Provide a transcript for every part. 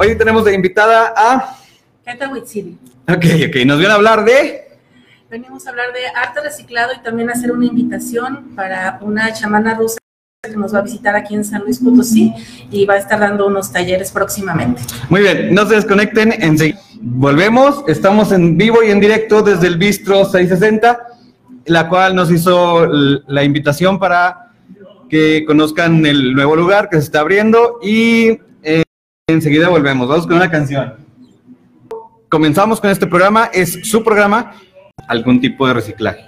Hoy tenemos de invitada a... Cata Huitzili. Ok, ok, nos viene a hablar de... Venimos a hablar de arte reciclado y también hacer una invitación para una chamana rusa que nos va a visitar aquí en San Luis Potosí y va a estar dando unos talleres próximamente. Muy bien, no se desconecten, enseguida. Volvemos, estamos en vivo y en directo desde el Bistro 660, la cual nos hizo la invitación para que conozcan el nuevo lugar que se está abriendo y enseguida volvemos. Vamos con una canción. Comenzamos con este programa, es su programa, algún tipo de reciclaje.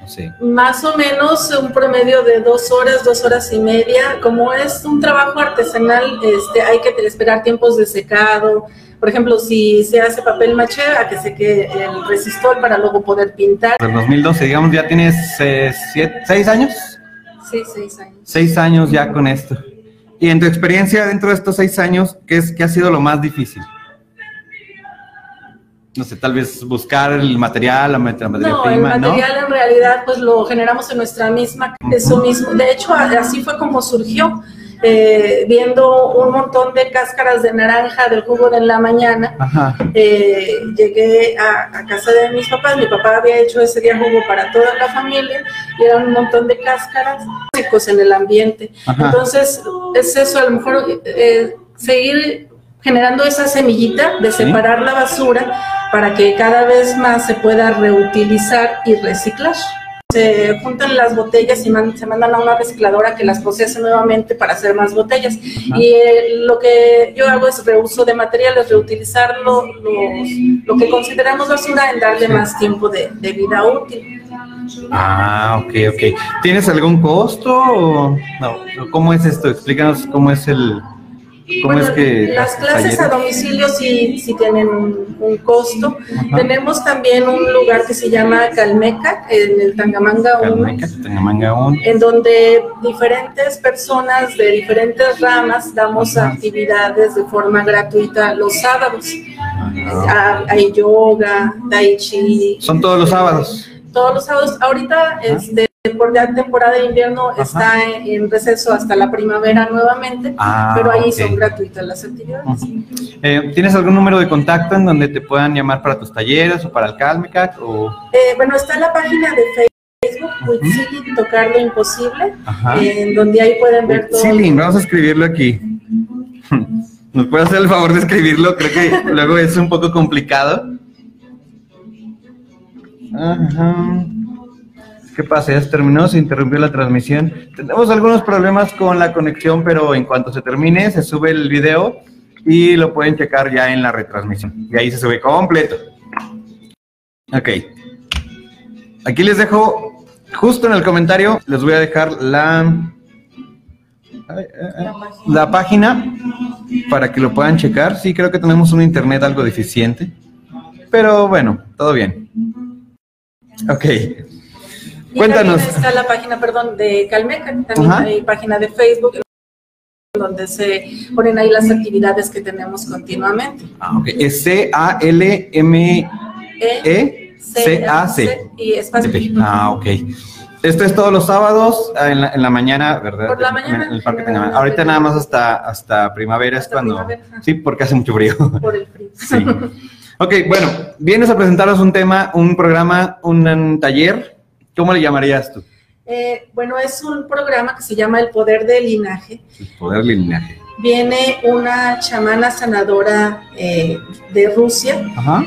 No sé. Más o menos un promedio de dos horas, dos horas y media. Como es un trabajo artesanal, este, hay que esperar tiempos de secado. Por ejemplo, si se hace papel maché, a que seque el resistor para luego poder pintar. Del 2012, digamos, ya tienes eh, siete- seis años. Sí, seis años. Seis años ya con esto. Y en tu experiencia dentro de estos seis años, ¿qué, es, qué ha sido lo más difícil? No sé, tal vez buscar el material, la mat- la materia No, el prima, ¿no? material en realidad pues lo generamos en nuestra misma, eso mismo. De hecho, así fue como surgió, eh, viendo un montón de cáscaras de naranja del jugo de la mañana. Eh, llegué a, a casa de mis papás, mi papá había hecho ese día jugo para toda la familia y eran un montón de cáscaras tóxicos en el ambiente. Ajá. Entonces, es eso, a lo mejor eh, seguir generando esa semillita de Sí. separar la basura para que cada vez más se pueda reutilizar y reciclar. Se juntan las botellas y man- se mandan a una recicladora que las procese nuevamente para hacer más botellas. Y eh, lo que yo hago es reuso de materiales, reutilizarlo, los- lo que consideramos basura, en darle más tiempo de, de vida útil. Ah, ok, ok. ¿Tienes algún costo o no? ¿Cómo es esto? Explícanos cómo es el... ¿Cómo Bueno, es que... las clases a domicilio sí, sí tienen un, un costo. Ajá. Tenemos también un lugar que se llama Calmeca, en el Tangamanga 1, Calmeca, Tangamanga un. en donde diferentes personas de diferentes ramas damos Ajá. actividades de forma gratuita los sábados. Ah, Ah, Hay yoga, tai chi. Son todos los sábados. Todos los sábados. Ahorita, este, por la temporada de invierno, Ajá. está en, en receso hasta la primavera nuevamente, Ah, pero ahí son gratuitas las actividades. Eh, ¿Tienes algún número de contacto en donde te puedan llamar para tus talleres o para el Calmecac? O... Eh, bueno, está la página de Facebook, Huitzili, Tocar lo Imposible, Ajá. en donde ahí pueden ver todo. Huitzilin, vamos a escribirlo aquí. ¿Nos puede hacer el favor de escribirlo? Creo que luego es un poco complicado. Ajá. ¿Qué pasa? Ya se terminó, se interrumpió la transmisión. Tenemos algunos problemas con la conexión, pero en cuanto se termine, se sube el video y lo pueden checar ya en la retransmisión. Y ahí se sube completo. Ok. Aquí les dejo, justo en el comentario, les voy a dejar la, la página para que lo puedan checar. Sí, creo que tenemos un internet algo deficiente. Pero bueno, todo bien. Ok. Y Cuéntanos. también está la página, perdón, de Calmeca, también Ajá. hay página de Facebook, donde se ponen ahí las actividades que tenemos continuamente. Ah, ok. Es C-A-L-M-E-C-A-C. E, C, A, C, y espacio. Ah, ok. Esto es todos los sábados ah, en la, en la mañana, ¿verdad? Por la mañana, En el Parque generalmente. Tangamanga. Ahorita nada más hasta, hasta primavera es cuando... primavera. Sí, porque hace mucho frío. por el frío. Sí. Ok, bueno, vienes a presentarnos un tema, un programa, un, un taller. ¿Cómo le llamarías tú? Eh, bueno, es un programa que se llama El Poder del Linaje. El poder del linaje. Viene una chamana sanadora eh, de Rusia. Ajá.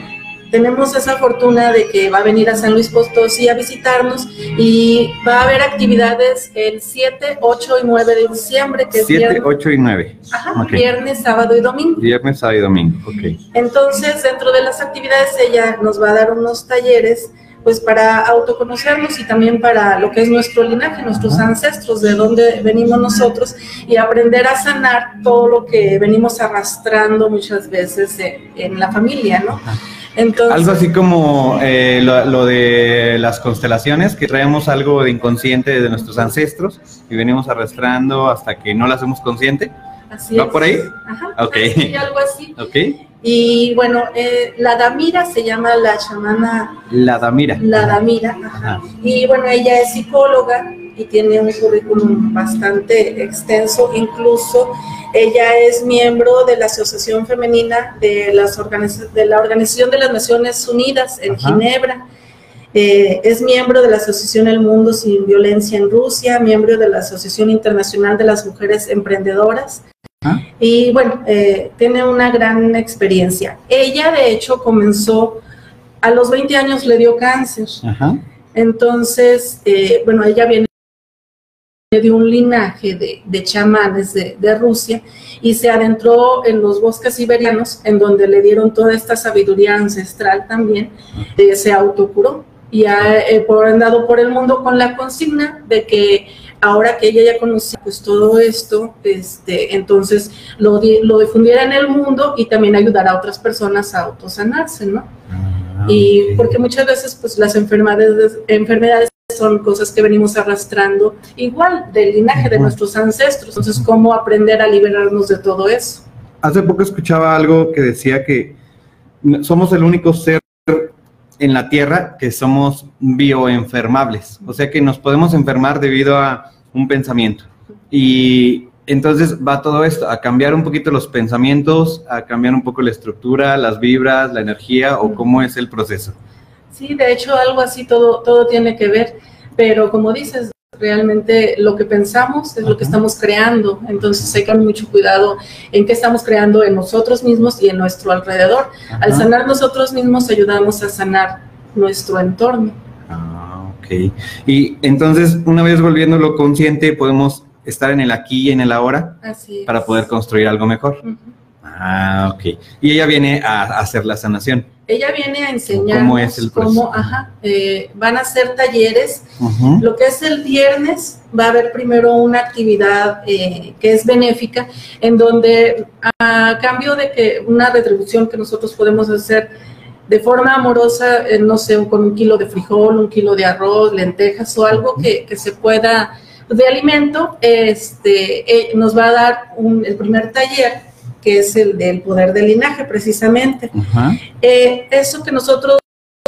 Tenemos esa fortuna de que va a venir a San Luis Potosí a visitarnos y va a haber actividades el 7, 8 y 9 de diciembre, que es 7, viernes, 8 y 9. ajá, ok. viernes, sábado y domingo. Viernes, sábado y domingo. Ok. Entonces, dentro de las actividades, ella nos va a dar unos talleres, pues para autoconocernos y también para lo que es nuestro linaje, nuestros ancestros, de dónde venimos nosotros y aprender a sanar todo lo que venimos arrastrando muchas veces en, en la familia, ¿no? Entonces, Algo así como eh, lo, lo de las constelaciones, que traemos algo de inconsciente de nuestros ancestros y venimos arrastrando hasta que no lo hacemos consciente. así ¿va es. por ahí? Ajá, Ok. sí, algo así. ¿Ok? Y bueno, eh, la Damira se llama la chamana. La Damira. La Damira, ajá. Y bueno, ella es psicóloga y tiene un currículum bastante extenso. Incluso ella es miembro de la Asociación Femenina de, las de la Organización de las Naciones Unidas en Ginebra. Eh, es miembro de la Asociación El Mundo Sin Violencia en Rusia, miembro de la Asociación Internacional de las Mujeres Emprendedoras. Y bueno, eh, tiene una gran experiencia. Ella, de hecho, comenzó a los 20 años, le dio cáncer. Entonces, eh, bueno, ella viene de un linaje de, de chamanes de, de, Rusia y se adentró en los bosques siberianos, en donde le dieron toda esta sabiduría ancestral también, se autocuró y ha eh, por, andado por el mundo con la consigna de que ahora que ella ya conocía pues todo esto, este, entonces lo, lo difundiera en el mundo y también ayudar a otras personas a autosanarse, ¿no? Ah, y porque muchas veces pues las enfermedades, enfermedades son cosas que venimos arrastrando igual del linaje de nuestros ancestros, entonces cómo aprender a liberarnos de todo eso. Hace poco escuchaba algo que decía que somos el único ser en la Tierra que somos bioenfermables, o sea que nos podemos enfermar debido a un pensamiento. Y entonces va todo esto, a cambiar un poquito los pensamientos, a cambiar un poco la estructura, las vibras, la energía o cómo es el proceso. Sí, de hecho algo así todo, todo tiene que ver, pero como dices, realmente lo que pensamos es lo que estamos creando, entonces hay que tener mucho cuidado en qué estamos creando en nosotros mismos y en nuestro alrededor. Al sanar nosotros mismos ayudamos a sanar nuestro entorno. Ah, ok. Y entonces, una vez volviéndolo consciente, podemos estar en el aquí y en el ahora para poder construir algo mejor. Ah, ok. Y ella viene a hacer la sanación. Ella viene a enseñar cómo es el cómo, ajá, eh, van a hacer talleres. Lo que es el viernes va a haber primero una actividad eh, que es benéfica, en donde a cambio de que una retribución que nosotros podemos hacer de forma amorosa, eh, no sé, con un kilo de frijol, un kilo de arroz, lentejas o algo que, que se pueda de alimento, este, nos va a dar un, el primer taller que es el del poder del linaje, precisamente. Eh, eso que nosotros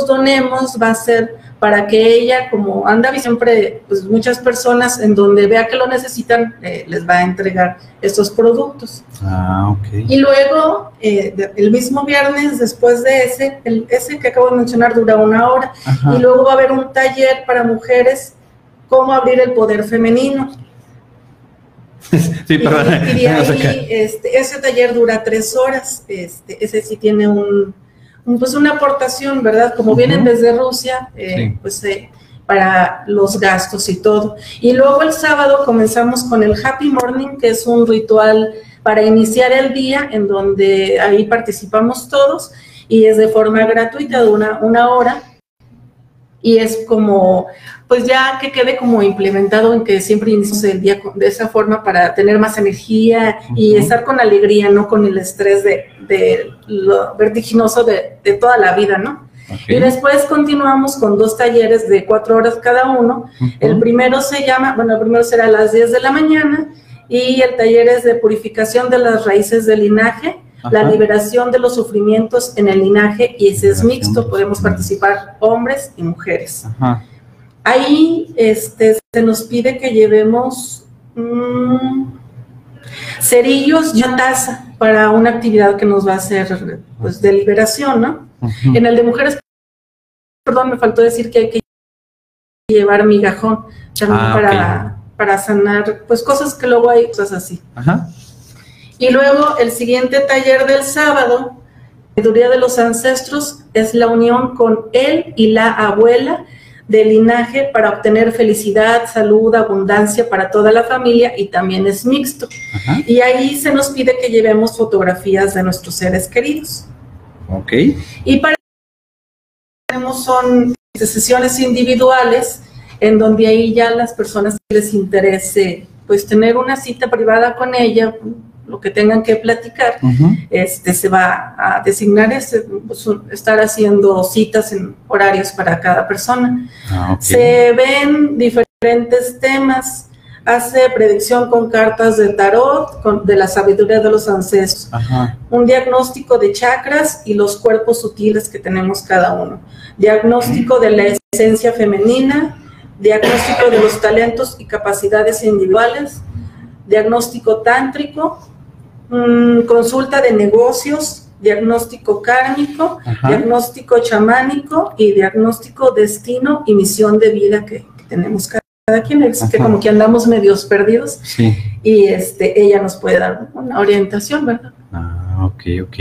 donemos va a ser para que ella, como anda siempre, pues muchas personas en donde vea que lo necesitan, eh, les va a entregar estos productos. Ah, ok. Y luego, eh, el mismo viernes, después de ese, el, ese que acabo de mencionar dura una hora, y luego va a haber un taller para mujeres, cómo abrir el poder femenino. sí, perdón. Y, ahí, este, ese taller dura tres horas, este, ese sí tiene un, pues una aportación, ¿verdad? Como vienen desde Rusia, eh, pues eh, para los gastos y todo. Y luego el sábado comenzamos con el Happy Morning, que es un ritual para iniciar el día, en donde ahí participamos todos y es de forma gratuita de una, una hora. Y es como pues ya que quede como implementado en que siempre iniciamos el día de esa forma para tener más energía y estar con alegría, no con el estrés de, lo vertiginoso de, toda la vida, ¿no? Y después continuamos con dos talleres de cuatro horas cada uno. El primero se llama, bueno, el primero será a las 10 de la mañana y el taller es de purificación de las raíces del linaje, la liberación de los sufrimientos en el linaje y ese es mixto, podemos participar hombres y mujeres. Ajá. Ahí este, se nos pide que llevemos mm, cerillos y taza para una actividad que nos va a hacer pues, de liberación, ¿no? En el de mujeres, perdón, me faltó decir que hay que llevar migajón también ah, para, para sanar, pues cosas que luego hay, cosas así. Y luego el siguiente taller del sábado, sabiduría de los ancestros, es la unión con él y la abuela de linaje para obtener felicidad, salud, abundancia para toda la familia y también es mixto. Y ahí se nos pide que llevemos fotografías de nuestros seres queridos. Ok. Y para tenemos son sesiones individuales en donde ahí ya las personas que les interese pues tener una cita privada con ella, lo que tengan que platicar, este, se va a designar este, pues, estar haciendo citas en horarios para cada persona. Ah, se ven diferentes temas. hace predicción con cartas de tarot, con, de la sabiduría de los ancestros, Ajá. un diagnóstico de chakras y los cuerpos sutiles que tenemos cada uno, diagnóstico de la esencia femenina, diagnóstico de los talentos y capacidades individuales, diagnóstico tántrico, mm, consulta de negocios, diagnóstico kármico, Ajá. diagnóstico chamánico y diagnóstico destino y misión de vida que, que tenemos cada quien, es que como que andamos medios perdidos Sí. y este, ella nos puede dar una orientación, ¿verdad? Ah, ok, ok.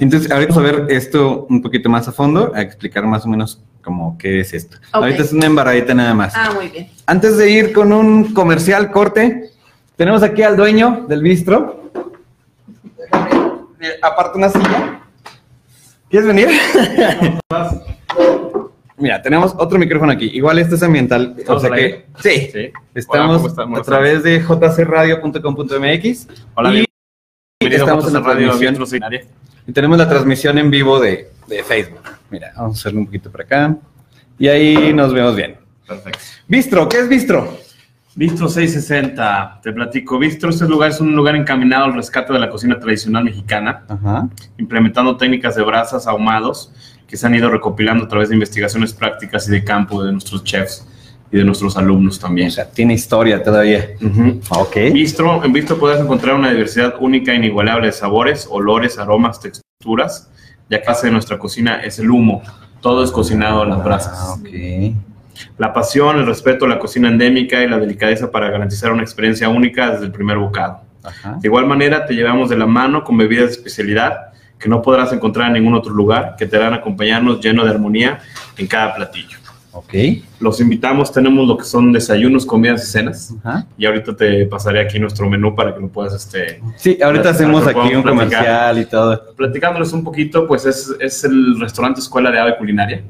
Entonces, ahorita vamos a ver esto un poquito más a fondo, a explicar más o menos como qué es esto. Ahorita es una embarradita nada más. Ah, muy bien. Antes de ir con un comercial corte, tenemos aquí al dueño del bistro. Aparte una silla. ¿Quieres venir? Mira, tenemos otro micrófono aquí. Igual este es ambiental. O ¿Estamos sea que, sí, Sí. estamos a través de jcradio.com.mx. Hola, y estamos en la Radio transmisión. Seminaria. Y tenemos la transmisión en vivo de, de Facebook. Mira, vamos a hacerlo un poquito para acá. Y ahí nos vemos bien. Perfecto. Bistro, ¿qué es Bistro? Bistro 660, te platico. Bistro, este lugar es un lugar encaminado al rescate de la cocina tradicional mexicana, Ajá. implementando técnicas de brasas ahumados que se han ido recopilando a través de investigaciones prácticas y de campo de nuestros chefs y de nuestros alumnos también. O sea, tiene historia todavía. Ujú. Ok. Bistro, en Bistro puedes encontrar una diversidad única e inigualable de sabores, olores, aromas, texturas, ya que base de nuestra cocina es el humo. Todo es cocinado a las brasas. Ah, ok. La pasión, el respeto a la cocina endémica y la delicadeza para garantizar una experiencia única desde el primer bocado. Ajá. De igual manera, te llevamos de la mano con bebidas de especialidad que no podrás encontrar en ningún otro lugar, que te harán acompañarnos lleno de armonía en cada platillo. Ok. Los invitamos, tenemos lo que son desayunos, comidas y cenas. Ajá. Y ahorita te pasaré aquí nuestro menú para que lo puedas, este, Sí, ahorita hacemos aquí un platicar. comercial y todo. platicándoles un poquito, pues es, es el restaurante Escuela de Ave Culinaria.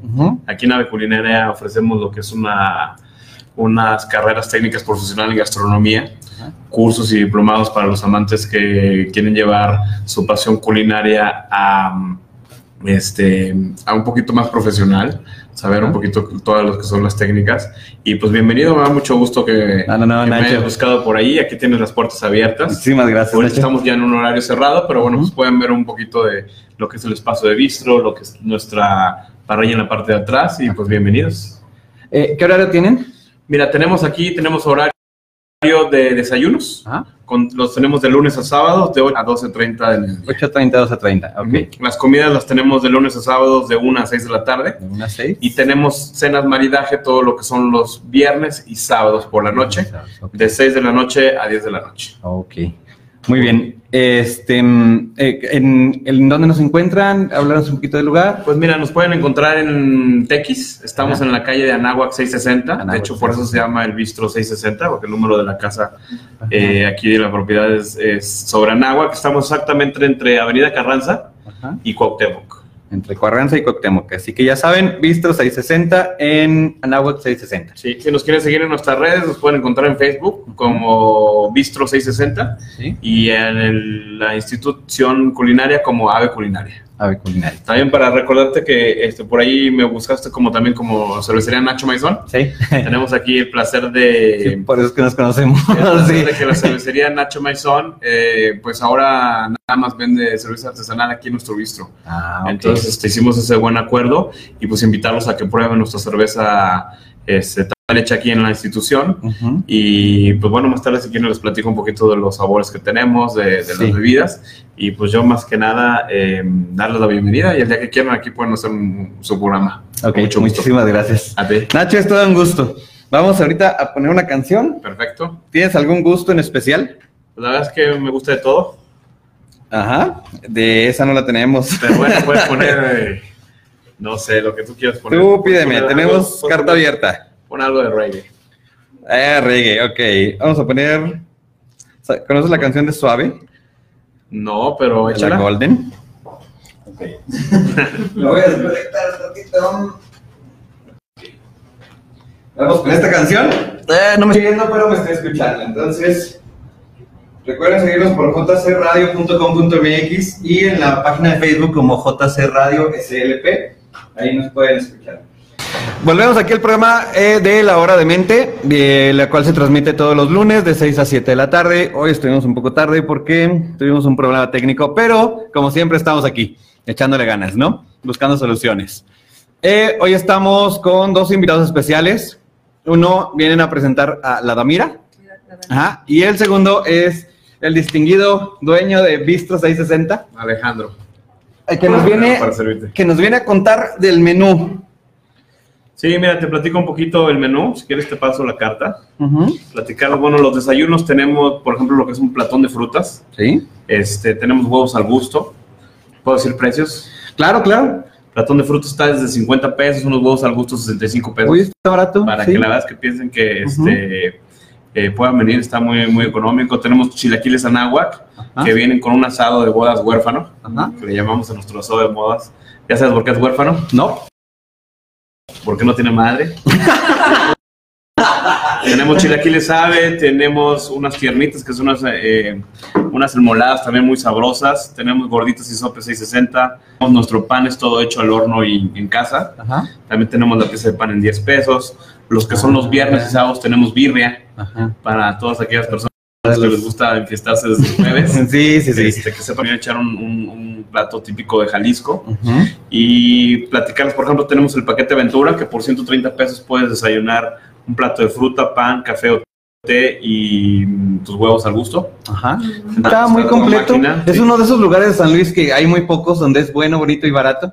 Aquí en Ave Culinaria ofrecemos lo que es una, unas carreras técnicas profesionales en gastronomía, Ajá. cursos y diplomados para los amantes que quieren llevar su pasión culinaria a, este, a un poquito más profesional, saber un poquito todas lo que son las técnicas. Y pues bienvenido, me da mucho gusto que, No, no, no, que me hayas buscado por ahí. Aquí tienes las puertas abiertas. Muchísimas gracias. Ahorita estamos ya en un horario cerrado, pero bueno, Ujú. pues pueden ver un poquito de lo que es el espacio de bistro, lo que es nuestra parrilla en la parte de atrás y pues bienvenidos. Eh, ¿Qué horario tienen? Mira, tenemos aquí, tenemos horario de desayunos, Ajá. con, los tenemos de lunes a sábados de 8 a 12.30 del mediodía. 8.30, 12.30. Ok. Las comidas las tenemos de lunes a sábados de 1 a 6 de la tarde. De una a seis. Y tenemos cenas maridaje todo lo que son los viernes y sábados por la noche, Ok. de 6 de la noche a 10 de la noche. Ok. Muy bien. Este, mm, eh, ¿en, ¿En dónde nos encuentran? Háblanos un poquito del lugar. Pues mira, nos pueden encontrar en Tequis, estamos Ajá. en la calle de Anáhuac 660, de hecho por eso se 660. llama el Bistro 660, porque el número de la casa eh, aquí de la propiedad es, es sobre Anáhuac, estamos exactamente entre Avenida Carranza Ajá. y Cuauhtémoc. Entre Cuarranza y Coctemoc. Así que ya saben, Bistro 660 en Anáhuac 660. Sí, si nos quieren seguir en nuestras redes, nos pueden encontrar en Facebook como Bistro 660 Sí. y en el- la institución culinaria como Ave Culinaria. Ave culinaria. También para recordarte que este, por ahí me buscaste como también como cervecería Nacho Maizón. Sí. Tenemos aquí el placer Sí, de, por eso es que nos conocemos. Sí. de que la cervecería Nacho Maizón, eh, pues ahora nada más vende cerveza artesanal aquí en nuestro bistro. Ah, ok. Entonces este, hicimos ese buen acuerdo y pues invitarlos a que prueben nuestra cerveza este, hecha aquí en la institución. Y pues bueno, más tarde si quieren les platico un poquito de los sabores que tenemos, de, de Sí. las bebidas. Y pues yo más que nada eh, darles la bienvenida y el día que quieran aquí pueden hacer un- su programa. Ok, mucho gusto. muchísimas gracias. A ti. Nacho, es todo un gusto. Vamos ahorita a poner una canción. Perfecto. ¿Tienes algún gusto en especial? Pues la verdad es que me gusta de todo. Ajá. De esa no la tenemos. Pero bueno, puedes poner, eh, no sé, lo que tú quieras poner. Tú pídeme, Poner tenemos pon- carta abierta. Pon algo de reggae. Ah, reggae, ok. Vamos a poner. ¿Conoces la canción de Suave? No, pero De la échala. Golden. Ok. Lo voy a desconectar un poquito. Vamos con esta canción. Eh, no me estoy viendo, pero me estoy escuchando. Entonces, recuerden seguirnos por jcradio.com.mx y en la página de Facebook como JC Radio SLP. Ahí nos pueden escuchar. Volvemos aquí al programa eh, de La Hora de Mente, de la cual se transmite todos los lunes de 6 a 7 de la tarde. Hoy estuvimos un poco tarde porque tuvimos un problema técnico, pero como siempre estamos aquí, echándole ganas, ¿no? Buscando soluciones. Eh, hoy estamos con dos invitados especiales. Uno vienen a presentar a la Damira. Ajá, y el segundo es el distinguido dueño de Bistro 660. Alejandro. eh, Que nos, viene, que nos viene a contar del menú. Sí, mira, te platico un poquito el menú. Si quieres, te paso la carta. Platicar, bueno, los desayunos tenemos, por ejemplo, lo que es un platón de frutas. Sí. Este, tenemos huevos al gusto. ¿Puedo decir precios? Claro, claro. Platón de frutas está desde 50 pesos, unos huevos al gusto 65 pesos. Uy, está barato. para sí. que la verdad es que piensen que este, eh, puedan venir, está muy, muy económico. Tenemos chilaquiles anáhuac, que vienen con un asado de bodas huérfano, Ajá. que le llamamos a nuestro asado de bodas. ¿Ya sabes por qué es huérfano? No. Porque no tiene madre. tenemos chilaquiles ave, tenemos unas tiernitas que son unas, eh, unas enmoladas también muy sabrosas. Tenemos gorditas y sopes 660. Tenemos Nuestro pan es todo hecho al horno y en casa. Ajá. También tenemos la pieza de pan en 10 pesos. Los que son los viernes y sábados tenemos birria Ajá. para todas aquellas personas que les gusta enfiestarse desde el jueves. Sí, sí, sí. Este, que sepan echar un, un- un plato típico de Jalisco. Y platicarles, por ejemplo, tenemos el paquete Aventura, que por 130 pesos puedes desayunar un plato de fruta, pan, café o té y mm, tus huevos al gusto. Ajá. Está muy completo. máquina, es sí. uno de esos lugares de San Luis que hay muy pocos donde es bueno, bonito y barato.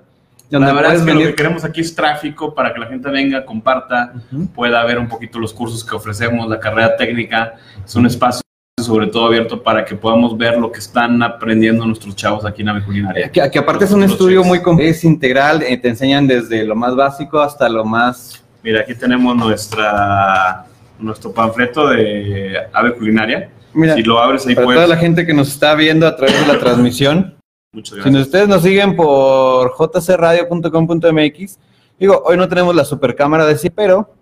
Donde La verdad es que lo que queremos aquí es tráfico para que la gente venga, comparta, pueda ver un poquito los cursos que ofrecemos, la carrera técnica. Es un espacio sobre todo abierto para que podamos ver lo que están aprendiendo nuestros chavos aquí en Ave Culinaria. Que, que aparte es un Los estudio chefs. muy completo. Es integral, eh, te enseñan desde lo más básico hasta lo más. Mira, aquí tenemos nuestra, nuestro panfleto de Ave Culinaria. Mira, Si lo abres ahí para puedes... toda la gente que nos está viendo a través de la transmisión, Muchas si gracias. nos- ustedes nos siguen por jcradio.com.mx, digo, hoy no tenemos la super cámara de sí, pero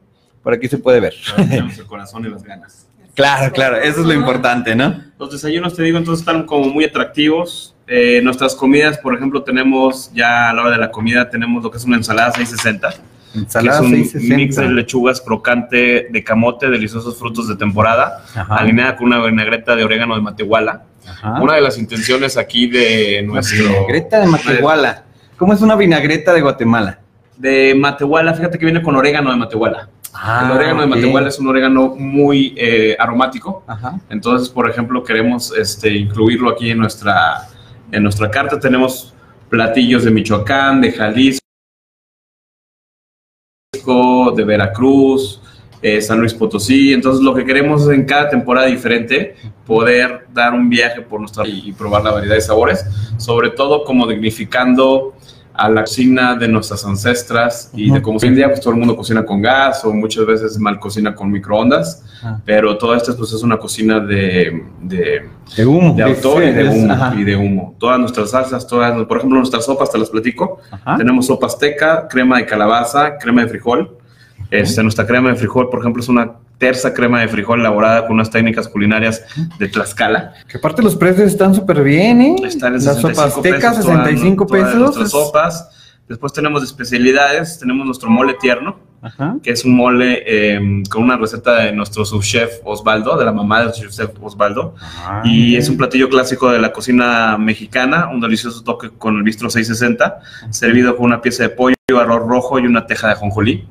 por aquí se puede ver. Tenemos el corazón y las ganas. Claro, claro, eso es lo importante, ¿no? Los desayunos, te digo, entonces están como muy atractivos. Eh, nuestras comidas, por ejemplo, tenemos ya a la hora de la comida, tenemos lo que es una ensalada 660, que Ensalada es un 660. mix de lechugas crocante de camote, deliciosos frutos de temporada, Ajá. alineada con una vinagreta de orégano de Matehuala. Ajá. Una de las intenciones aquí de nuestro... vinagreta de Matehuala. ¿Cómo es una vinagreta de Guatemala? De Matehuala, fíjate que viene con orégano de Matehuala. El orégano de Matehuala es un orégano muy eh, aromático. Ajá. Entonces, por ejemplo, queremos este, incluirlo aquí en nuestra, en nuestra carta. Tenemos platillos de Michoacán, de Jalisco, de Veracruz, eh, San Luis Potosí. Entonces, lo que queremos es en cada temporada diferente poder dar un viaje por nuestra y, y probar la variedad de sabores, sobre todo como dignificando a la cocina de nuestras ancestras y de cómo hoy en día pues todo el mundo cocina con gas o muchas veces mal cocina con microondas, pero todo esto pues es una cocina de, de, De humo. de autor y de humo, ajá. y de humo. Todas nuestras salsas, todas, por ejemplo nuestras sopas te las platico, Ajá. tenemos sopa azteca, crema de calabaza, crema de frijol. Este, nuestra crema de frijol, por ejemplo, es una terza crema de frijol elaborada con unas técnicas culinarias de Tlaxcala. Que aparte los precios están súper bien, ¿eh? Están en La 65 sopa azteca, pesos todas- 65 nuestras es- sopas. Después tenemos especialidades, tenemos nuestro mole tierno, Ajá. que es un mole eh, con una receta de nuestro subchef Osvaldo, de la mamá del subchef Osvaldo. Y es un platillo clásico de la cocina mexicana, un delicioso toque con el bistro 660, servido con una pieza de pollo, arroz rojo y una teja de jonjolí.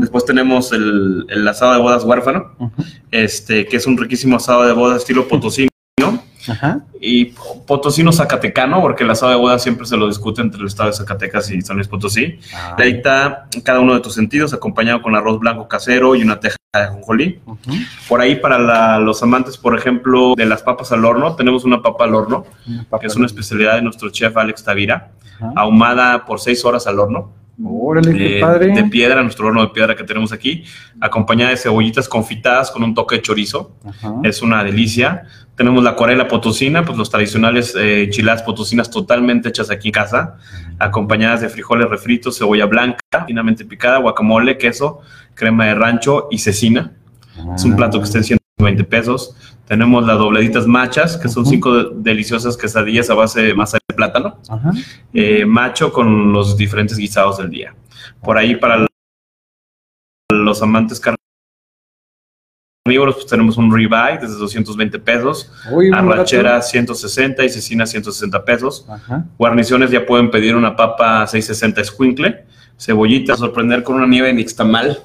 Después tenemos el, el asado de bodas huérfano, este, que es un riquísimo asado de bodas estilo potosino Ajá. y potosino zacatecano, porque el asado de bodas siempre se lo discute entre el estado de Zacatecas y San Luis Potosí. Ah. Ahí está cada uno de tus sentidos, acompañado con arroz blanco casero y una teja de jonjolí. Por ahí, para la- los amantes, por ejemplo, de las papas al horno, tenemos una papa al horno, que es una especialidad de nuestro chef Alex Tavira, ahumada por seis horas al horno, Órale, qué eh, padre. de piedra, nuestro horno de piedra que tenemos aquí, acompañada de cebollitas confitadas con un toque de chorizo. Ajá. Es una delicia. Tenemos la acuarela potosina, pues los tradicionales eh, enchiladas potosinas totalmente hechas aquí en casa, acompañadas de frijoles refritos, cebolla blanca, finamente picada, guacamole, queso, crema de rancho y cecina. Es un plato que está en 120 pesos. Tenemos las dobleditas machas, que son cinco de- deliciosas quesadillas a base de masa de plátano, eh, macho con los diferentes guisados del día. Por ahí para los amantes carnívoros, pues tenemos un ribeye desde 220 pesos, Uy, arrachera 160 y cecina 160 pesos. Ajá. Guarniciones ya pueden pedir una papa 660 squinkle, cebollita, sorprender con una nieve de nixtamal,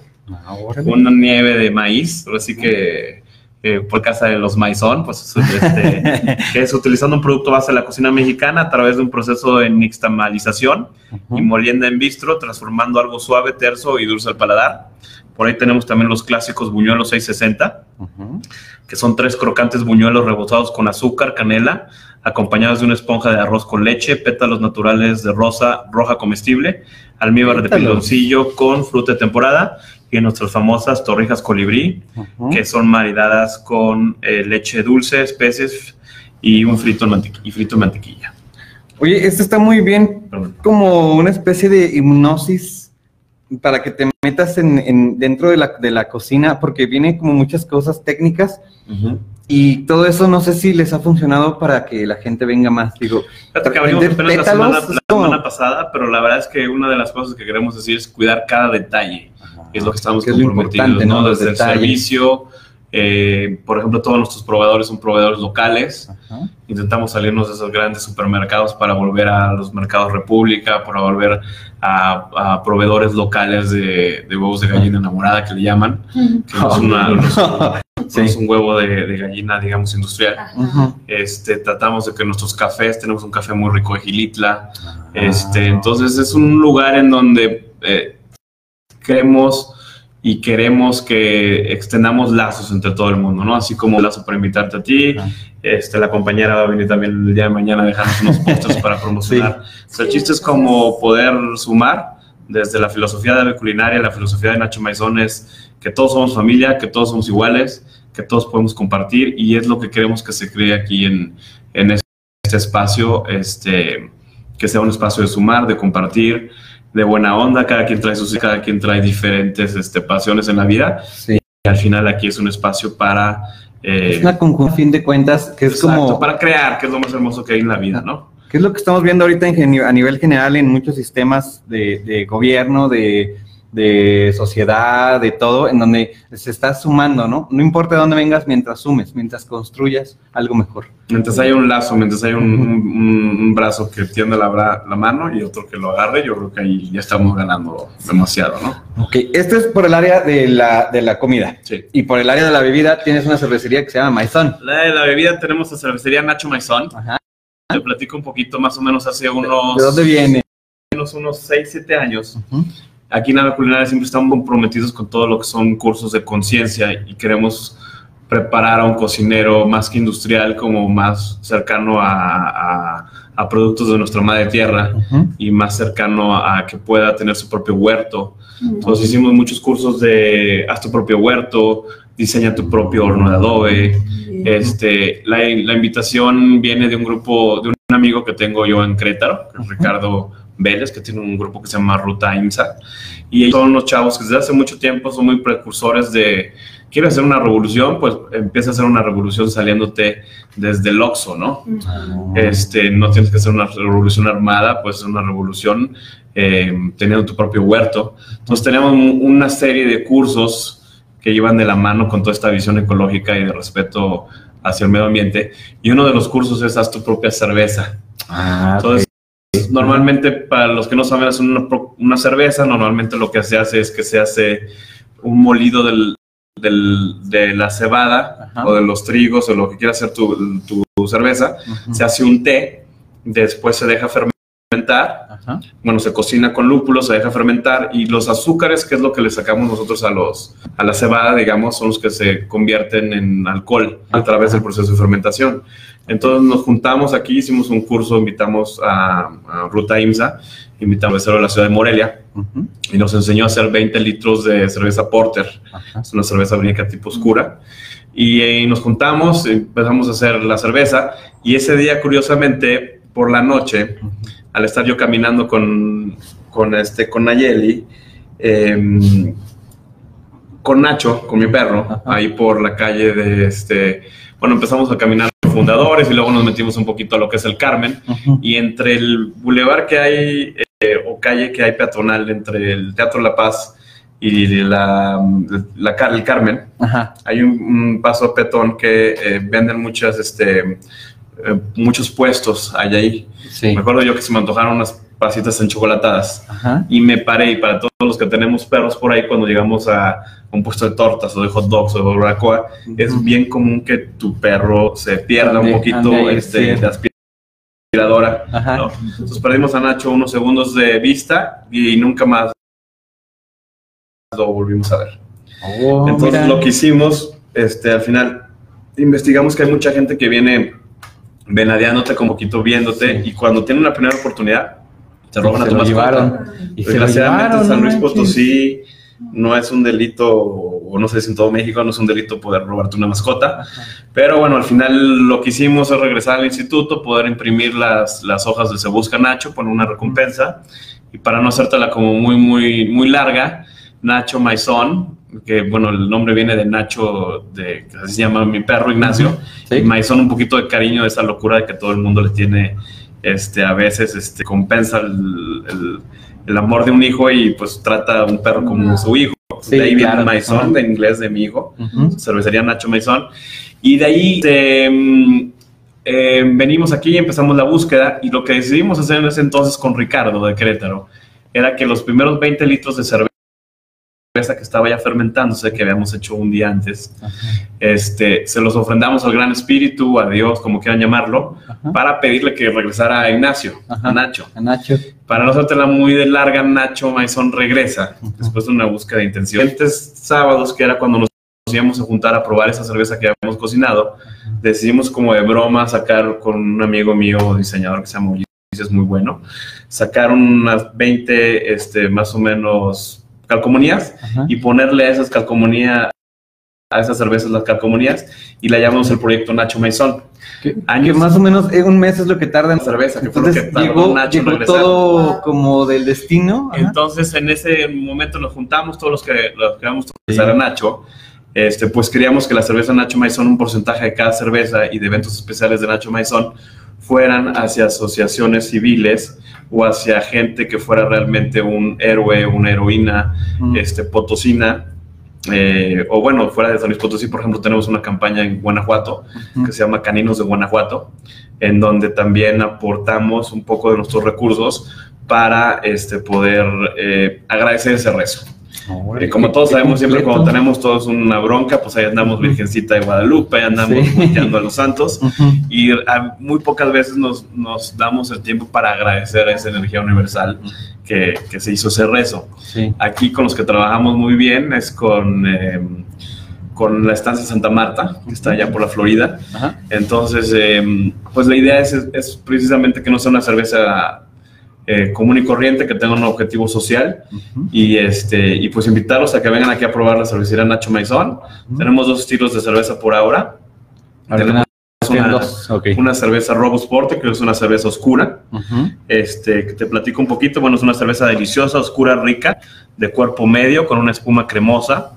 Ah, una nieve de maíz, así que eh, por casa de los maizón, pues este, que es utilizando un producto base de la cocina mexicana a través de un proceso de nixtamalización y molienda en bistro, transformando algo suave, terso y dulce al paladar. Por ahí tenemos también los clásicos buñuelos 660, Ujú. que son tres crocantes buñuelos rebozados con azúcar, canela, acompañados de una esponja de arroz con leche, pétalos naturales de rosa roja comestible, almíbar de piloncillo con fruta de temporada y nuestras famosas torrijas colibrí, Ujú. que son maridadas con eh, leche dulce, especies y un frito en, y frito en mantequilla. Oye, esto está muy bien, Perdón. como una especie de hipnosis para que te metas en, en- dentro de la, de la cocina, porque viene como muchas cosas técnicas y todo eso no sé si les ha funcionado para que la gente venga más. Digo, que abrimos apenas la pétalos semana, la semana pasada, pero la verdad es que una de las cosas que queremos decir es cuidar cada detalle. Y es lo que estamos Que es lo comprometidos, importante, ¿no? ¿no? Desde el servicio, eh, por ejemplo, todos nuestros proveedores son proveedores locales. Ajá. Intentamos salirnos de esos grandes supermercados para volver a los mercados República, para volver a, a proveedores locales de, de huevos de gallina enamorada que le llaman, que no es, una- no es un- Sí. es un huevo de, de gallina, digamos, industrial. Ujú. Este, tratamos de que nuestros cafés, tenemos un café muy rico de Gilitla, Ah. este, entonces es un lugar en donde eh, creemos y queremos que extendamos lazos entre todo el mundo, ¿no? Así como un lazo para invitarte a ti, este, la compañera va a venir también el día de mañana a dejarnos unos postres para promocionar. O sea, el chiste es como poder sumar desde la filosofía de la culinaria, la filosofía de Nacho Maizón es que todos somos familia, que todos somos iguales, que todos podemos compartir y es lo que queremos que se cree aquí en, en este espacio, este, que sea un espacio de sumar, de compartir, de buena onda, cada quien trae sus, cada quien trae diferentes este, pasiones en la vida Sí. y al final aquí es un espacio para... eh, Es una conjunción, a fin de cuentas, que es exacto, como, para crear, que es lo más hermoso que hay en la vida, ¿no? que es lo que estamos viendo ahorita en a nivel general en muchos sistemas de, de gobierno, de, de sociedad, de todo, en donde se está sumando, ¿no? No importa de dónde vengas, mientras sumes, mientras construyas algo mejor. Mientras haya un lazo, mientras haya un, brazo que tienda la, mano y otro que lo agarre, yo creo que ahí ya estamos ganando demasiado, ¿no? Ok, esto es por el área de la, de la comida. Sí. Y por el área de la bebida tienes una cervecería que se llama Maizón. La de la bebida tenemos la cervecería Nacho Maizón. Ajá. Te platico un poquito más o menos hace unos, ¿De dónde viene? unos, unos 6, 7 años. Ujú. Aquí en la culinaria siempre estamos comprometidos con todo lo que son cursos de conciencia y queremos preparar a un cocinero más que industrial, como más cercano a, a- a productos de nuestra madre tierra y más cercano a que pueda tener su propio huerto. Entonces hicimos muchos cursos de haz tu propio huerto, diseña tu propio horno de adobe. Este, la, la invitación viene de un grupo, de un amigo que tengo yo en Crétaro, Ricardo Vélez, que tiene un grupo que se llama Ruta IMSA. Y son unos chavos que desde hace mucho tiempo son muy precursores de, quieres hacer una revolución, pues empieza a hacer una revolución saliéndote desde el Oxxo, ¿no? Este, no tienes que hacer una revolución armada, pues es una revolución eh, teniendo tu propio huerto. Entonces tenemos un- una serie de cursos que llevan de la mano con toda esta visión ecológica y de respeto hacia el medio ambiente. Y uno de los cursos es haz tu propia cerveza. Ah. Entonces, normalmente para los que no saben hacer una, una cerveza, normalmente lo que se hace es que se hace un molido del, del- de la cebada Ajá. o de los trigos o lo que quiera hacer tu, tu cerveza Ujú. se hace un té, después se deja fermentar, Ajá. bueno, se cocina con lúpulo, se deja fermentar y los azúcares, que es lo que le sacamos nosotros a los a la cebada, digamos, son los que se convierten en alcohol a través del proceso de fermentación. Entonces nos juntamos aquí, hicimos un curso, invitamos a, a Ruta IMSA, invitamos de la ciudad de Morelia Ujú. y nos enseñó a hacer 20 litros de cerveza Porter. Ajá. Es una cerveza blanca tipo oscura. Y, eh, nos juntamos, empezamos a hacer la cerveza. Y ese día, curiosamente, por la noche, al estar yo caminando con, con, este, con Nayeli, em, con Nacho, con mi perro, Ajá. ahí por la calle de este. Bueno, empezamos a caminar por fundadores y luego nos metimos un poquito a lo que es el Carmen. Y entre el bulevar que hay, eh, o calle que hay peatonal, entre el Teatro La Paz y la, la, el Carmen, Ajá. hay un, un paso petón que eh, venden muchas, este, eh, muchos puestos allá ahí. Sí. Me acuerdo yo que se me antojaron unas pasitas enchocolatadas Ajá. y me paré y para todos los que tenemos perros por ahí cuando llegamos a un puesto de tortas o de hot dogs o de barbacoa, es bien común que tu perro se pierda un poquito ande, este, sí. de aspiradora. ¿no? Entonces perdimos a Nacho unos segundos de vista y nunca más lo volvimos a ver. Oh, Entonces mira. lo que hicimos, este, al final investigamos que hay mucha gente que viene venadeándote como poquito viéndote Sí. y cuando tienen una primera oportunidad te roban se a tu lo mascota. llevaron. Y Desgraciadamente llevaron, en San Luis. Potosí no es un delito, o no sé si en todo México no es un delito poder robarte una mascota, pero bueno, al final lo que hicimos es regresar al instituto, poder imprimir las, las hojas de Se Busca Nacho, poner una recompensa, y para no hacértela como muy, muy, muy larga, Nacho Maizón, que bueno, el nombre viene de Nacho, de, así se llama mi perro Ignacio, Sí. y Maizón un poquito de cariño de esa locura de que todo el mundo le tiene, este, a veces, este, compensa el, el- el amor de un hijo y pues trata a un perro como su hijo. Sí, de ahí viene claro. Maizón, de inglés de mi hijo Ujú. cervecería Nacho Maizón. Y de ahí este, eh, venimos aquí y empezamos la búsqueda. Y lo que decidimos hacer en ese entonces con Ricardo de Querétaro era que los primeros 20 litros de cerveza que estaba ya fermentándose, que habíamos hecho un día antes, este, se los ofrendamos al Gran Espíritu, a Dios, como quieran llamarlo, Ajá. para pedirle que regresara a Ignacio, Ajá. a Nacho. A Nacho. Para no hacértela muy de larga, Nacho Maizón regresa después de una búsqueda de intención. Siguientes sábados, que era cuando nos íbamos a juntar a probar esa cerveza que habíamos cocinado, decidimos como de broma sacar con un amigo mío, diseñador que se llama Ulises, es muy bueno, sacar unas 20, este, más o menos, calcomanías Ajá. y ponerle a esas calcomanías, a esas cervezas las calcomanías y la llamamos el proyecto Nacho Maizón. Que, más o menos eh, un mes es lo que tarda en La cerveza, que fue lo Entonces que tardó llegó, Nacho en llegó todo como del destino. Ajá. Entonces, en ese momento nos juntamos todos los que, los que íbamos a regresar a Nacho. Este, pues queríamos que la cerveza Nacho Maizón, un porcentaje de cada cerveza y de eventos especiales de Nacho Maizón fueran hacia asociaciones civiles o hacia gente que fuera realmente un héroe, una heroína Mm. este, potosina. eh, o bueno, fuera de San Luis Potosí, por ejemplo, tenemos una campaña en Guanajuato que se llama Caninos de Guanajuato, en donde también aportamos un poco de nuestros recursos para este, poder eh, agradecer ese rezo. Eh, como todos sabemos, siempre cuando tenemos todos una bronca, pues ahí andamos. Virgencita de Guadalupe, ahí andamos Sí. a los santos. Y a- muy pocas veces nos, nos damos el tiempo para agradecer a esa energía universal que, que se hizo ese rezo. Sí. Aquí con los que trabajamos muy bien es con, eh, con la estancia Santa Marta, que está allá por la Florida. Ajá. Entonces, eh, pues la idea es, es precisamente que no sea una cerveza eh, común y corriente, que tenga un objetivo social y, este, y pues invitarlos a que vengan aquí a probar la cervecería Nacho Maizón. Tenemos dos estilos de cerveza por ahora. Tenemos una, dos. Ok. una cerveza que es una cerveza oscura. Este, que te platico un poquito. Bueno, es una cerveza deliciosa, oscura, rica, de cuerpo medio, con una espuma cremosa.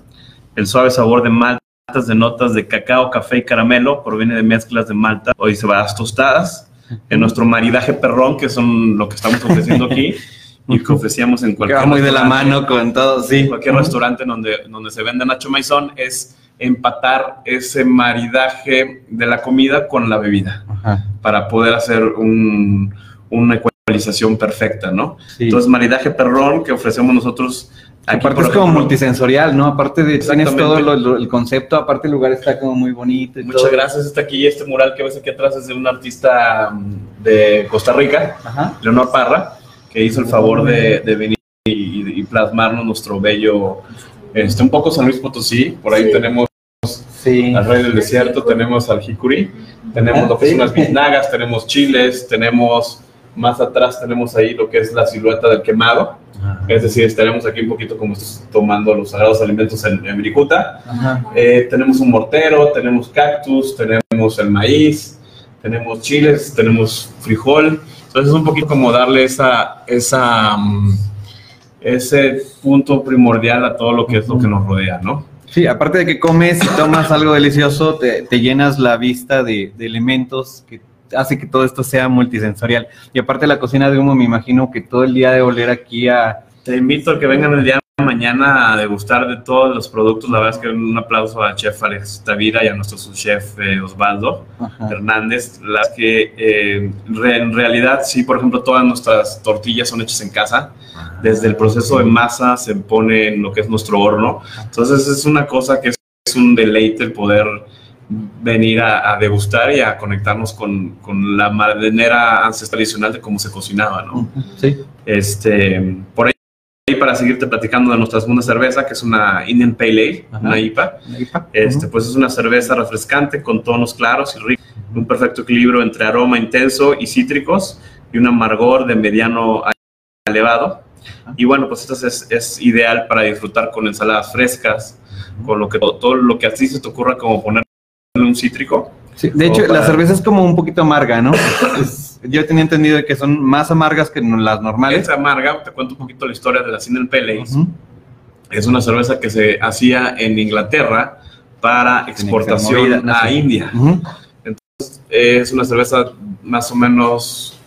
El suave sabor de maltas, de notas de cacao, café y caramelo, proviene de mezclas de malta o cebadas tostadas. En nuestro maridaje perrón, que son lo que estamos ofreciendo aquí y que ofrecíamos en Que cualquier va muy de la restaurante mano con todo, sí. cualquier restaurante donde, donde se vende Nacho Maizón es empatar ese maridaje de la comida con la bebida Ajá. para poder hacer un- una ecualización perfecta, ¿no? Sí. Entonces, maridaje perrón que ofrecemos nosotros aquí. aparte es como ejemplo. multisensorial, ¿no? Aparte de tienes todo lo- lo- el concepto, aparte el lugar está como muy bonito. Y Muchas todo. gracias. Está aquí este mural que ves aquí atrás es de un artista mm, de Costa Rica, Ajá. Leonor Parra, que hizo el favor de, de venir y, y plasmarnos nuestro bello, este, un poco San Luis Potosí. Por ahí Sí. tenemos Sí. al rey del desierto, tenemos al jicuri, tenemos Ah, lo que sí. son las biznagas, tenemos chiles, tenemos más atrás tenemos ahí lo que es la silueta del quemado, es decir, estaremos aquí un poquito como estos tomando los sagrados alimentos en, en Viricuta. Ajá. Eh, tenemos un mortero, tenemos cactus, tenemos el maíz, tenemos chiles, tences frijol. Entonces es un poquito como darle esa, esa, mm, ese punto primordial a todo lo que es lo que nos rodea, ¿no? Sí, aparte de que comes y tomas algo delicioso, te, te llenas la vista de, de elementos que hace que todo esto sea multisensorial. Y aparte la cocina de humo, me imagino que todo el día de oler aquí a... Te invito a que vengan el día mañana a degustar de todos los productos. La verdad es que un aplauso al chef Alex Tavira y a nuestro chef eh, Osvaldo Ajá. Hernández. Las que eh, re- en realidad, sí, por ejemplo, todas nuestras tortillas son hechas en casa. Desde el proceso de masa se pone en lo que es nuestro horno. Entonces es una cosa que es un deleite el poder venir a, a degustar y a conectarnos con, con la manera ancestral tradicional de cómo se cocinaba, ¿no? Sí. Este, por ahí, para seguirte platicando de nuestra segunda cerveza, que es una Indian Pale Ale, Ajá. una IPA. Una IPA. Este, pues es una cerveza refrescante con tonos claros y ricos, un perfecto equilibrio entre aroma intenso y cítricos y un amargor de mediano a elevado. Y bueno, pues esto es, es ideal para disfrutar con ensaladas frescas, con lo que todo lo que así se te ocurra como ponerle un cítrico. Sí, de hecho, para- la cerveza es como un poquito amarga, ¿no? Es- yo tenía entendido que son más amargas que las normales. Es amarga, te cuento un poquito la historia de la Single Pale Ale. Ujú. Es una cerveza que se hacía en Inglaterra para exportación movida, no a sé. India. Ujú. Es una cerveza más o menos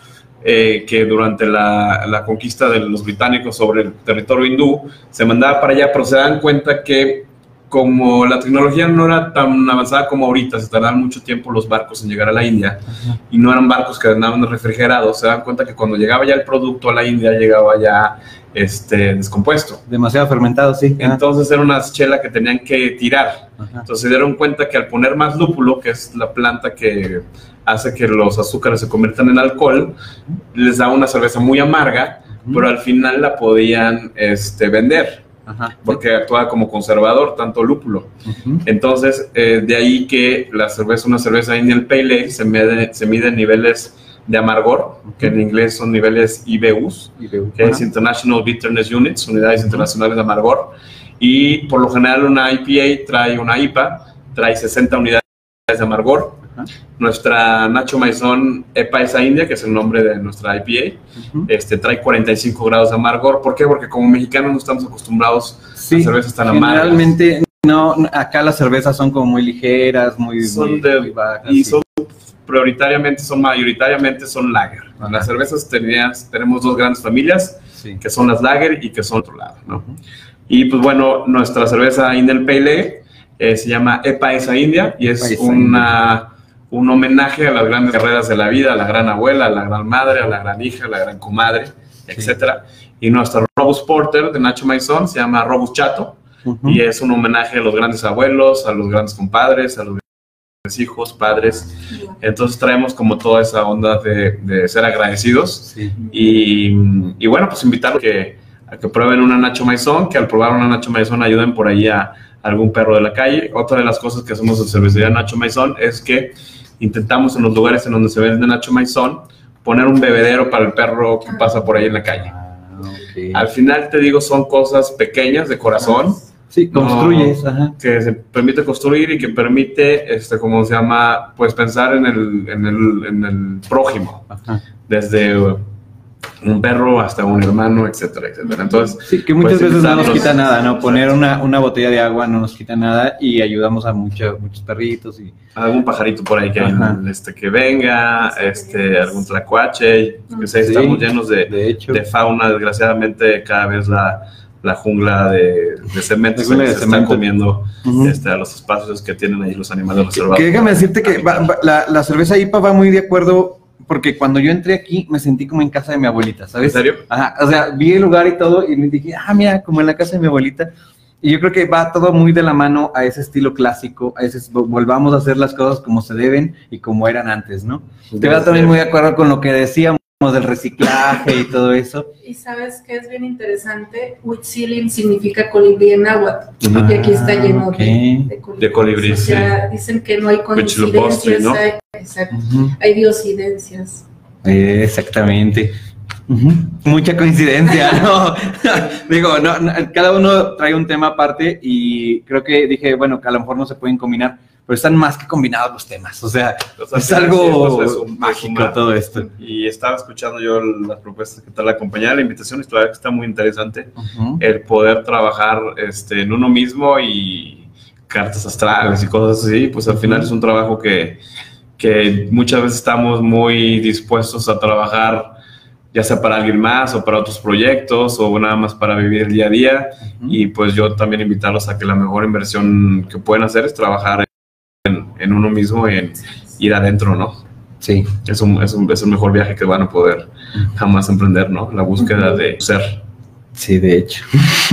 eh, que durante la, la conquista de los británicos sobre el territorio hindú se mandaba para allá, pero se dan cuenta que como la tecnología no era tan avanzada como ahorita, se tardaban mucho tiempo los barcos en llegar a la India y no eran barcos que andaban refrigerados, se dan cuenta que cuando llegaba ya el producto a la India llegaba ya este, descompuesto. Demasiado fermentado, sí. Entonces era una chela que tenían que tirar. Ajá. Entonces se dieron cuenta que al poner más lúpulo, que es la planta que hace que los azúcares se conviertan en alcohol, les da una cerveza muy amarga, pero al final la podían este, vender, Ajá. porque actuaba como conservador, tanto lúpulo. Ujú. Entonces, eh, de ahí que la cerveza, una cerveza Indian Pale Ale, se mide, se mide en niveles de amargor, que en inglés son niveles IBUs, veo- que es Ajá. International Bitterness Units, unidades internacionales de amargor. Y por lo general una IPA trae una IPA, trae 60 unidades de amargor. Ajá. Nuestra Nacho Maizón EPA esa India, que es el nombre de nuestra IPA, Ujú. este, trae 45 grados de amargor. ¿Por qué? Porque como mexicanos no estamos acostumbrados Sí, a cervezas tan amargas. generalmente no, acá las cervezas son como muy ligeras, muy, Son muy- de- muy bajas. y sí. son prioritariamente, son mayoritariamente son lager. Las cervezas tenías, tenemos dos grandes familias, Sí. que son las lager y que son otro lado, ¿no? Y pues bueno, nuestra cerveza Indian Pale Ale eh, se llama EPA Esa India y es una, un homenaje a las grandes guerreras de la vida, a la gran abuela, a la gran madre, a la gran hija, a la gran comadre, etcétera. Y nuestra Robust Porter de Nacho Maizón se llama Robust Chato y es un homenaje a los grandes abuelos, a los grandes compadres, a los grandes hijos, padres. Entonces traemos como toda esa onda de, de ser agradecidos Sí. y, y bueno, pues invitarlos que, a que prueben una Nacho Maizón, que al probar una Nacho Maizón ayuden por ahí a algún perro de la calle. Otra de las cosas que hacemos en cervecería Nacho Maizón es que intentamos en los lugares en donde se vende Nacho Maizón poner un bebedero para el perro que pasa por ahí en la calle. Ah. Al final te digo, son cosas pequeñas de corazón Sí, construyes, ajá. que se permite construir y que permite, este, como se llama, pues pensar en el, en el, en el prójimo, Ajá. desde un perro hasta un hermano, etcétera, etcétera. Entonces, Sí, que muchas Pues, veces no nos quita nada, ¿no? Poner una, una botella de agua no nos quita nada y ayudamos a mucho- muchos perritos y algún pajarito por ahí que, este, que venga, este, algún tlacuache, que sé, Sí. estamos llenos de, de hecho de fauna, desgraciadamente cada vez la, la jungla de, de cemento se, de se está comiendo Ujú. este, a los espacios que tienen ahí los animales Que, reservados. que déjame decirte que va- va- la, la cerveza IPA va muy de acuerdo porque cuando yo entré aquí me sentí como en casa de mi abuelita, ¿En ¿sabes? serio? Ajá, o sea, vi el lugar y todo y me dije, ah, mira, como en la casa de mi abuelita. Y yo creo que va todo muy de la mano a ese estilo clásico, a ese, volvamos a hacer las cosas como se deben y como eran antes, ¿no? Te va también muy de acuerdo con lo que decíamos del reciclaje y todo eso. Y sabes que es bien interesante, Huitzilin significa colibrí en náhuatl. Ah, y aquí está lleno ok. de, de colibríes, O sea, dicen que no hay coincidencias, ¿no? hay, exacto, Ujú. hay diosidencias. Eh, exactamente. Mucha coincidencia, ¿no? Digo, no, no, cada uno trae un tema aparte y creo que dije, bueno, que a lo mejor no se pueden combinar, pero están más que combinados los temas. O sea, es algo es un- mágico es un- todo esto. Y estaba escuchando yo las propuestas que tal la compañía, la invitación, la verdad que está muy interesante Ujú. el poder trabajar este, en uno mismo y cartas astrales y cosas así, pues al final es un trabajo que, que muchas veces estamos muy dispuestos a trabajar ya sea para alguien más o para otros proyectos o nada más para vivir el día a día. Y pues yo también invitarlos a que la mejor inversión que pueden hacer es trabajar en, en uno mismo y en ir adentro, ¿no? Sí. Es, un, es, un, es el mejor viaje que van a poder jamás emprender, ¿no? La búsqueda de ser. Sí, de hecho.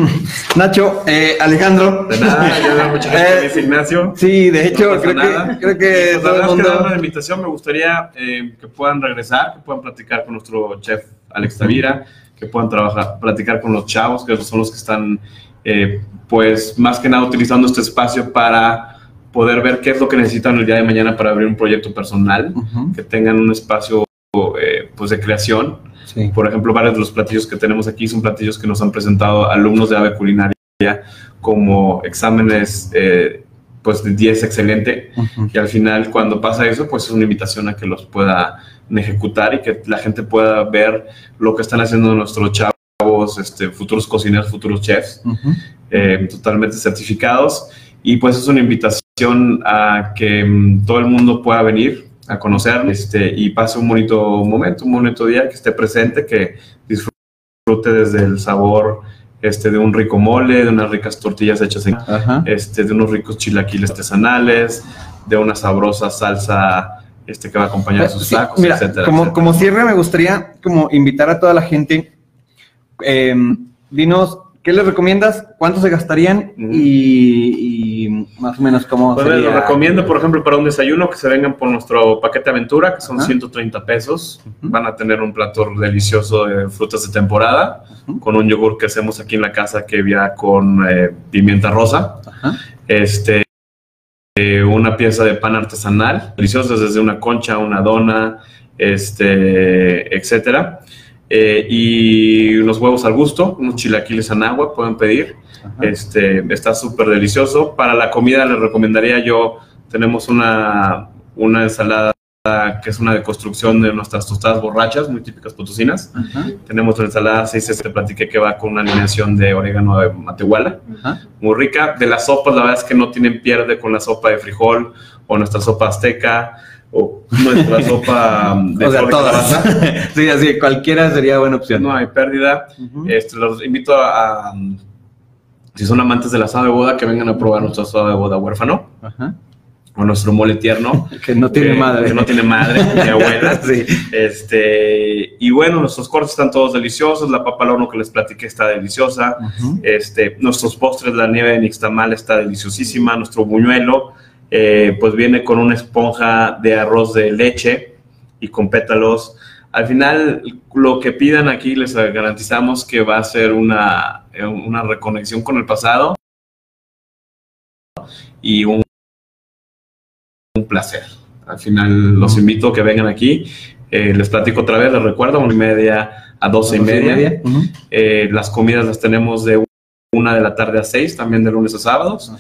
Nacho, eh, Alejandro. De nada, yo doy muchas gracias, Eh, Ignacio. Sí, de hecho, No creo, que, creo que Pues, todo el la verdad es que la invitación me gustaría eh, que puedan regresar, que puedan platicar con nuestro chef Alex Tavira, que puedan trabajar, platicar con los chavos, que son los que están, eh, pues, más que nada utilizando este espacio para poder ver qué es lo que necesitan el día de mañana para abrir un proyecto personal, Ujú, que tengan un espacio, eh, pues, de creación. Sí. Por ejemplo, varios de los platillos que tenemos aquí son platillos que nos han presentado alumnos de AVE Culinaria como exámenes, eh, pues, de 10 excelente. Ujú. Y al final, cuando pasa eso, pues es una invitación a que los puedan ejecutar y que la gente pueda ver lo que están haciendo nuestros chavos, este, futuros cocineros, futuros chefs, Ujú. eh, totalmente certificados. Y pues es una invitación a que mm, todo el mundo pueda venir a conocer este, y pase un bonito momento, un bonito día, que esté presente, que disfrute desde el sabor este, de un rico mole, de unas ricas tortillas hechas en Ajá. este, de unos ricos chilaquiles artesanales, de una sabrosa salsa este, que va a acompañar sus Sí, tacos, mira, etcétera. como, etcétera. como cierre me gustaría como invitar a toda la gente. eh, dinos, ¿qué les recomiendas? ¿Cuánto se gastarían? Y, y más o menos cómo Pues sería. les recomiendo, por ejemplo, para un desayuno que se vengan por nuestro paquete aventura, que son Ajá. 130 pesos. Van a tener un plato delicioso de frutas de temporada, con un yogur que hacemos aquí en la casa que viene con eh, pimienta rosa. Este, eh, una pieza de pan artesanal, deliciosas desde una concha, una dona, este, etcétera. Eh, y unos huevos al gusto, unos chilaquiles en agua pueden pedir. Ajá. Este, está súper delicioso. Para la comida les recomendaría yo, tenemos una, una ensalada que es una deconstrucción de nuestras tostadas borrachas, muy típicas potosinas. Ajá. Tenemos la ensalada 6 te platiqué que va con una alineación de orégano de matehuala Ajá. muy rica. De las sopas, la verdad es que no tienen pierde con la sopa de frijol o nuestra sopa azteca o nuestra sopa de O sea, de todas. calabaza. sí, así, cualquiera sería buena opción. No hay pérdida. Este, los invito a, a, si son amantes del asado de boda, que vengan a probar nuestro asado de boda huérfano Ajá. o nuestro mole tierno. Que no tiene que- madre. Que no tiene madre, mi abuela. sí. Este, y bueno, nuestros cortes están todos deliciosos. La papa al horno que les platiqué está deliciosa. Este, nuestros postres, la nieve de nixtamal está deliciosísima. Nuestro buñuelo, eh, pues viene con una esponja de arroz de leche y con pétalos. Al final, lo que pidan aquí les garantizamos que va a ser una, una reconexión con el pasado y un, un placer. Al final, los invito a que vengan aquí. Eh, les platico otra vez, les recuerdo, una y media a doce y media. Eh, las comidas las tenemos de una de la tarde a seis, también de lunes a sábados.